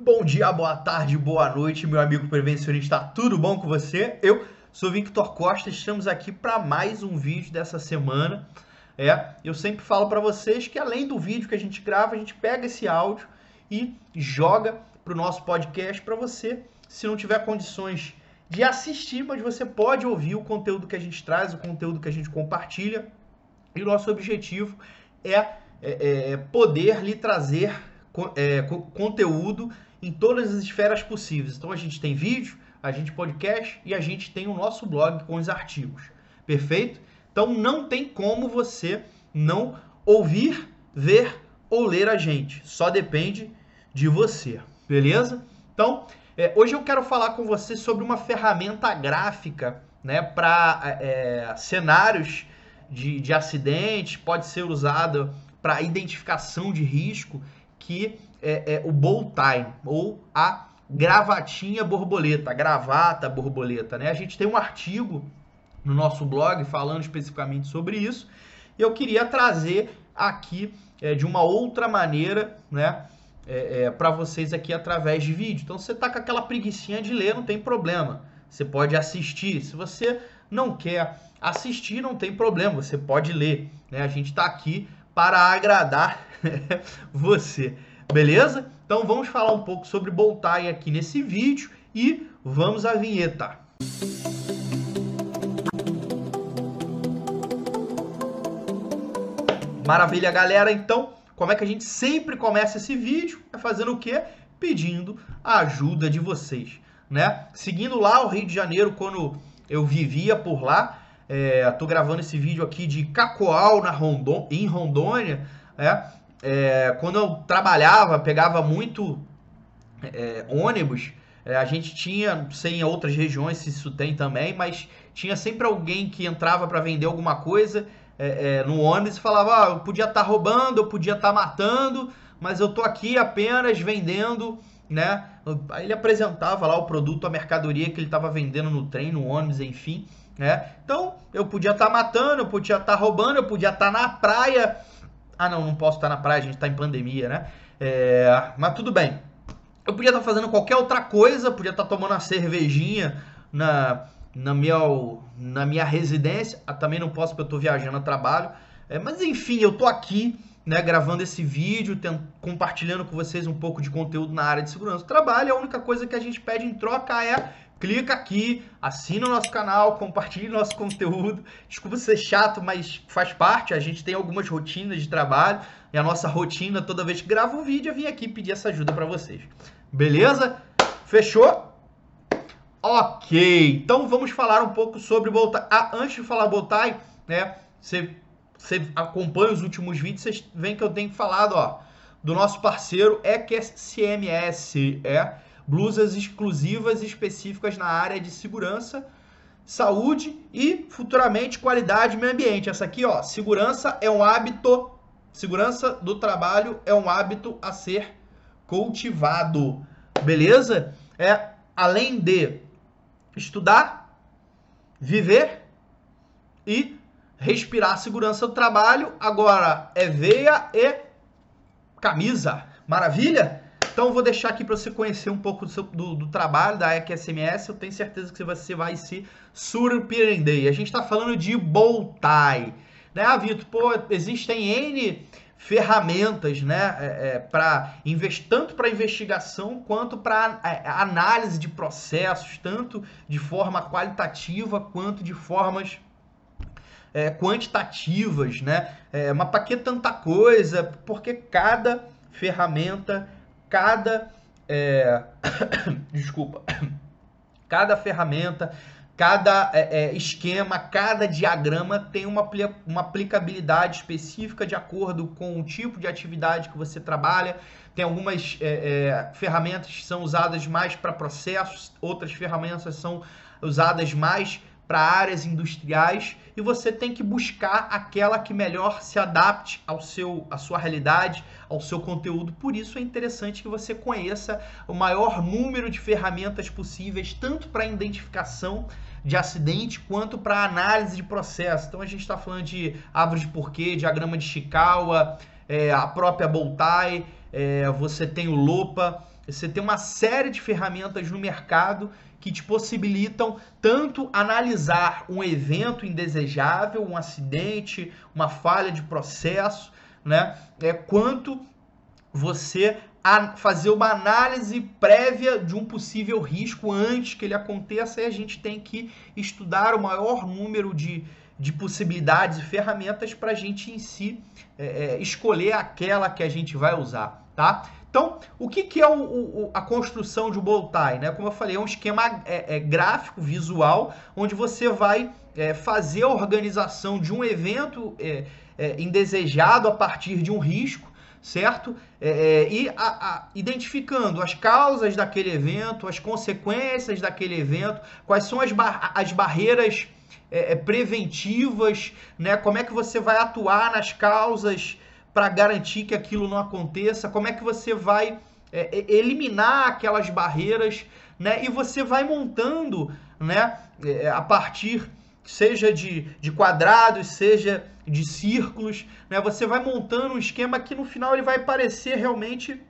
Bom dia, boa tarde, boa noite, meu amigo prevencionista. Tudo bom com você? Eu sou Victor Costa, estamos aqui para mais um vídeo dessa semana. É, eu sempre falo para vocês que além do vídeo que a gente grava, a gente pega esse áudio e joga para o nosso podcast para você, se não tiver condições de assistir, mas você pode ouvir o conteúdo que a gente traz, o conteúdo que a gente compartilha. E o nosso objetivo é, é, é poder lhe trazer é, conteúdo em todas as esferas possíveis. Então a gente tem vídeo, a gente podcast e a gente tem o nosso blog com os artigos. Perfeito? Então não tem como você não ouvir, ver ou ler a gente. Só depende de você. Beleza? Então, é, hoje eu quero falar com você sobre uma ferramenta gráfica né, para é, cenários de, de acidente, pode ser usada para identificação de risco que é, é o bow tie ou a gravatinha borboleta, gravata borboleta, né? A gente tem um artigo no nosso blog falando especificamente sobre isso. E eu queria trazer aqui é, de uma outra maneira, né? É, é, para vocês aqui através de vídeo. Então, você tá com aquela preguiçinha de ler, não tem problema. Você pode assistir. Se você não quer assistir, não tem problema. Você pode ler. Né? A gente está aqui para agradar você. Beleza? Então vamos falar um pouco sobre Boltai aqui nesse vídeo e vamos à vinheta. Maravilha, galera. Então, como é que a gente sempre começa esse vídeo? É fazendo o quê? Pedindo a ajuda de vocês, né? Seguindo lá o Rio de Janeiro, quando eu vivia por lá, é, tô gravando esse vídeo aqui de Cacoal na Rondon, em Rondônia. É, é, quando eu trabalhava, pegava muito é, ônibus. É, a gente tinha, sei em outras regiões se isso tem também, mas tinha sempre alguém que entrava para vender alguma coisa é, é, no ônibus e falava: ah, eu podia estar tá roubando, eu podia estar tá matando, mas eu tô aqui apenas vendendo, né? Aí ele apresentava lá o produto, a mercadoria que ele estava vendendo no trem, no ônibus, enfim. Né? Então, eu podia estar tá matando, eu podia estar tá roubando, eu podia estar tá na praia. Ah, não, não posso estar na praia, a gente está em pandemia, né? É, mas tudo bem. Eu podia estar fazendo qualquer outra coisa, podia estar tomando uma cervejinha na, na, minha, na minha residência. Ah, também não posso porque eu estou viajando a trabalho. É, mas enfim, eu estou aqui né, gravando esse vídeo, compartilhando com vocês um pouco de conteúdo na área de segurança do trabalho. A única coisa que a gente pede em troca é clica aqui, assina o nosso canal, compartilhe nosso conteúdo. Desculpa ser chato, mas faz parte. A gente tem algumas rotinas de trabalho e a nossa rotina, toda vez que gravo um vídeo, eu vim aqui pedir essa ajuda para vocês. Beleza? Fechou? Ok, então vamos falar um pouco sobre Boltai. Ah, antes de falar Boltai, né? Você, você acompanha os últimos vídeos, vocês veem que eu tenho falado, ó, do nosso parceiro EQSMS, é blusas exclusivas e específicas na área de segurança, saúde e futuramente qualidade e meio ambiente. Essa aqui, ó, segurança é um hábito, segurança do trabalho é um hábito a ser cultivado. Beleza? É além de estudar, viver e respirar segurança do trabalho, agora é veia e camisa. Maravilha? Então, vou deixar aqui para você conhecer um pouco do, seu, do, do trabalho da EQSMS. Eu tenho certeza que você vai se surpreender. A gente está falando de Boltai. Né, ah, Vitor, pô, existem N ferramentas, né, é, é, para tanto para investigação quanto para é, análise de processos, tanto de forma qualitativa quanto de formas é, quantitativas, né? É, mas para que tanta coisa? Porque cada ferramenta cada é, desculpa, cada ferramenta, cada é, é, esquema, cada diagrama tem uma, uma aplicabilidade específica de acordo com o tipo de atividade que você trabalha. Tem algumas é, é, ferramentas que são usadas mais para processos, outras ferramentas são usadas mais para áreas industriais e você tem que buscar aquela que melhor se adapte ao seu, à sua realidade, ao seu conteúdo. Por isso é interessante que você conheça o maior número de ferramentas possíveis, tanto para identificação de acidente quanto para análise de processo. Então a gente está falando de árvore de porquê, diagrama de Chikawa, é, a própria Boltai, é, você tem o Lopa, você tem uma série de ferramentas no mercado que te possibilitam tanto analisar um evento indesejável, um acidente, uma falha de processo, né? É, quanto você fazer uma análise prévia de um possível risco antes que ele aconteça e a gente tem que estudar o maior número de, de possibilidades e ferramentas para a gente em si é, é, escolher aquela que a gente vai usar, tá? Então, o que, que é o, o, a construção de um bow tie? Né? Como eu falei, é um esquema é, é gráfico, visual, onde você vai é, fazer a organização de um evento é, é, indesejado a partir de um risco, certo? É, e a, a, identificando as causas daquele evento, as consequências daquele evento, quais são as, bar as barreiras preventivas, né? como é que você vai atuar nas causas para garantir que aquilo não aconteça? Como é que você vai é, eliminar aquelas barreiras, né? E você vai montando, né? É, a partir seja de, de quadrados, seja de círculos, né? Você vai montando um esquema que no final ele vai parecer realmente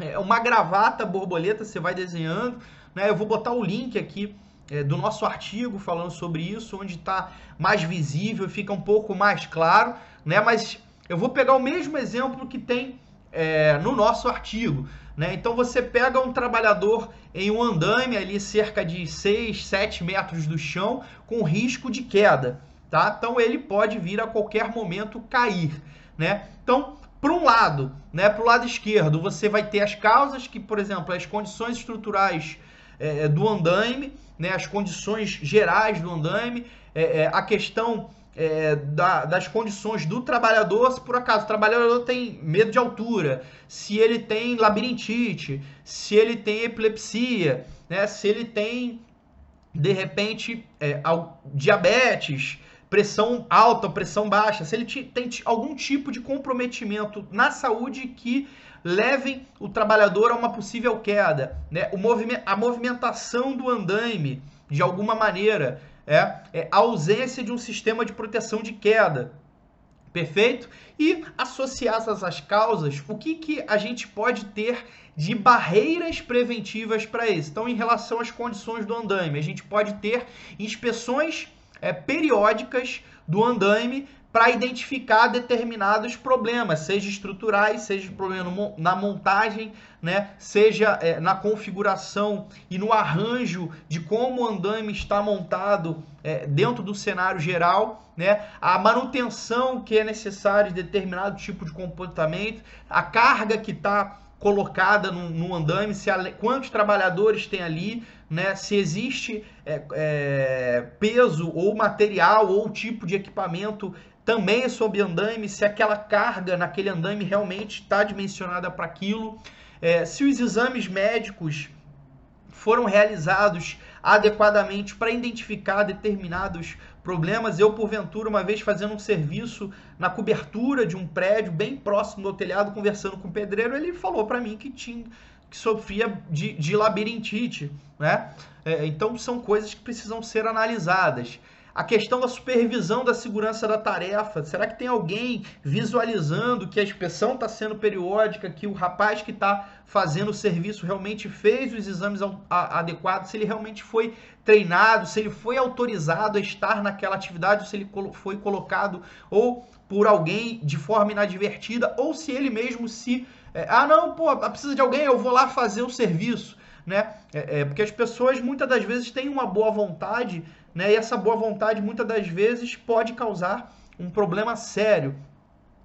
é, uma gravata borboleta. Você vai desenhando, né? Eu vou botar o link aqui é, do nosso artigo falando sobre isso, onde está mais visível, fica um pouco mais claro, né? Mas eu vou pegar o mesmo exemplo que tem é, no nosso artigo. Né? Então você pega um trabalhador em um andaime ali cerca de 6, 7 metros do chão com risco de queda. Tá? Então ele pode vir a qualquer momento cair. Né? Então, para um lado, né, para o lado esquerdo, você vai ter as causas que, por exemplo, as condições estruturais é, do andaime, né, as condições gerais do andaime, é, é, a questão é, da, das condições do trabalhador, se por acaso o trabalhador tem medo de altura, se ele tem labirintite, se ele tem epilepsia, né, se ele tem, de repente, é, diabetes, pressão alta, pressão baixa, se ele tem algum tipo de comprometimento na saúde que levem o trabalhador a uma possível queda, né? o movimento, a movimentação do andaime, de alguma maneira, é, é a ausência de um sistema de proteção de queda. Perfeito? E associadas às causas, o que, que a gente pode ter de barreiras preventivas para isso? Então, em relação às condições do andaime, a gente pode ter inspeções é, periódicas do andaime para identificar determinados problemas, seja estruturais, seja problema na montagem, né, seja é, na configuração e no arranjo de como o andaime está montado é, dentro do cenário geral, né, a manutenção que é necessária de determinado tipo de comportamento, a carga que está colocada no, no andaime, se a, quantos trabalhadores tem ali, né, se existe é, é, peso ou material ou tipo de equipamento também é sobre andaime, se aquela carga naquele andaime realmente está dimensionada para aquilo, é, se os exames médicos foram realizados adequadamente para identificar determinados problemas. Eu, porventura, uma vez fazendo um serviço na cobertura de um prédio bem próximo do telhado, conversando com o pedreiro, ele falou para mim que tinha que sofria de, de labirintite, né? É, então são coisas que precisam ser analisadas. A questão da supervisão da segurança da tarefa. Será que tem alguém visualizando que a inspeção está sendo periódica, que o rapaz que está fazendo o serviço realmente fez os exames adequados, se ele realmente foi treinado, se ele foi autorizado a estar naquela atividade, se ele foi colocado ou por alguém de forma inadvertida, ou se ele mesmo se. É, ah, não, pô, precisa de alguém, eu vou lá fazer o serviço. Né? É, é, porque as pessoas muitas das vezes têm uma boa vontade, né? E essa boa vontade muitas das vezes pode causar um problema sério.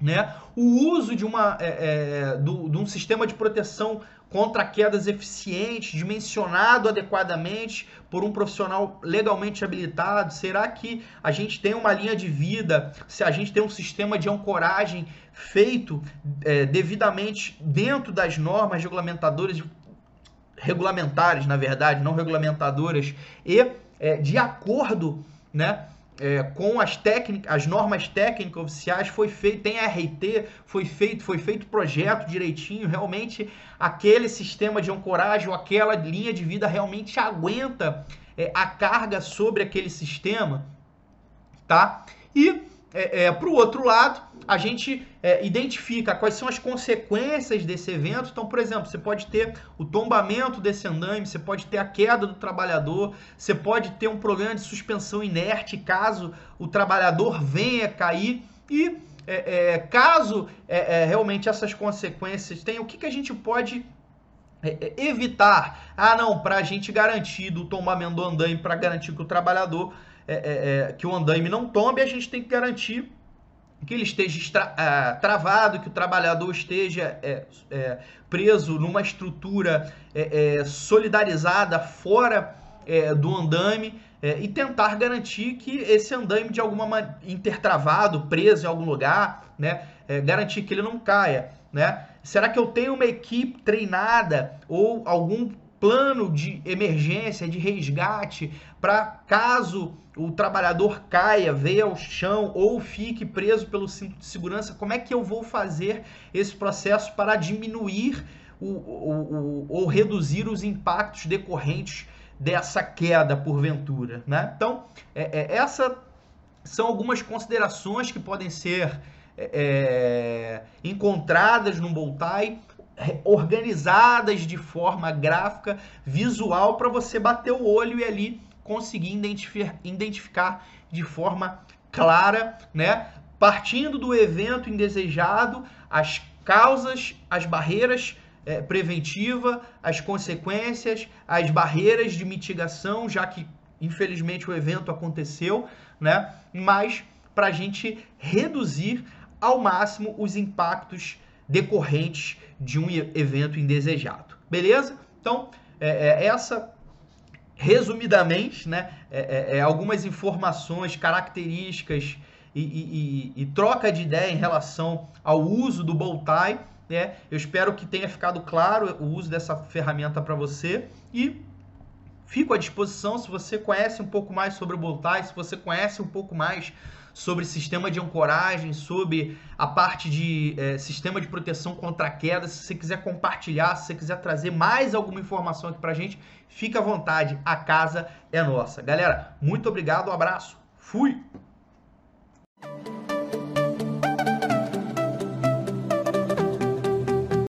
Né? O uso de, uma, é, é, do, de um sistema de proteção contra quedas eficiente, dimensionado adequadamente por um profissional legalmente habilitado? Será que a gente tem uma linha de vida? Se a gente tem um sistema de ancoragem feito é, devidamente dentro das normas regulamentadoras, regulamentares, na verdade, não regulamentadoras, e é, de acordo né, é, com as técnicas, as normas técnicas oficiais, foi feito, tem RT, foi feito, foi feito projeto direitinho, realmente aquele sistema de ancoragem ou aquela linha de vida realmente aguenta é, a carga sobre aquele sistema, tá? E é, é, para o outro lado, a gente é, identifica quais são as consequências desse evento. Então, por exemplo, você pode ter o tombamento desse andaime, você pode ter a queda do trabalhador, você pode ter um problema de suspensão inerte caso o trabalhador venha cair e é, é, caso é, é, realmente essas consequências tenham, o que, que a gente pode é, evitar? Ah, não, para a gente garantir do tombamento do andaime, para garantir que o trabalhador, que o andaime não tombe, a gente tem que garantir que ele esteja uh, travado, que o trabalhador esteja é, é, preso numa estrutura é, solidarizada fora do andame e tentar garantir que esse andame de alguma maneira intertravado, preso em algum lugar, né, garantir que ele não caia, né? Será que eu tenho uma equipe treinada ou algum plano de emergência, de resgate, para caso o trabalhador caia, veia ao chão ou fique preso pelo cinto de segurança, como é que eu vou fazer esse processo para diminuir o, o, o, ou reduzir os impactos decorrentes dessa queda porventura, né? Então, é, é, essa são algumas considerações que podem ser é, é encontradas no Boltai organizadas de forma gráfica, visual, para você bater o olho e ali conseguir identificar, identificar de forma clara, né? Partindo do evento indesejado, as causas, as barreiras é, preventiva, as consequências, as barreiras de mitigação, já que infelizmente o evento aconteceu, né? Mas para a gente reduzir ao máximo os impactos decorrentes de um evento indesejado. Beleza? Então, é, é, essa, resumidamente, né, é, é, é algumas informações, características e, e, e, e, troca de ideia em relação ao uso do Bowtie. Né? Eu espero que tenha ficado claro o uso dessa ferramenta para você e fico à disposição se você conhece um pouco mais sobre o Bowtie, se você conhece um pouco mais sobre sistema de ancoragem, sobre a parte de é, sistema de proteção contra queda. Se você quiser compartilhar, se você quiser trazer mais alguma informação aqui pra gente, fica à vontade. A casa é nossa. Galera, muito obrigado, um abraço. Fui!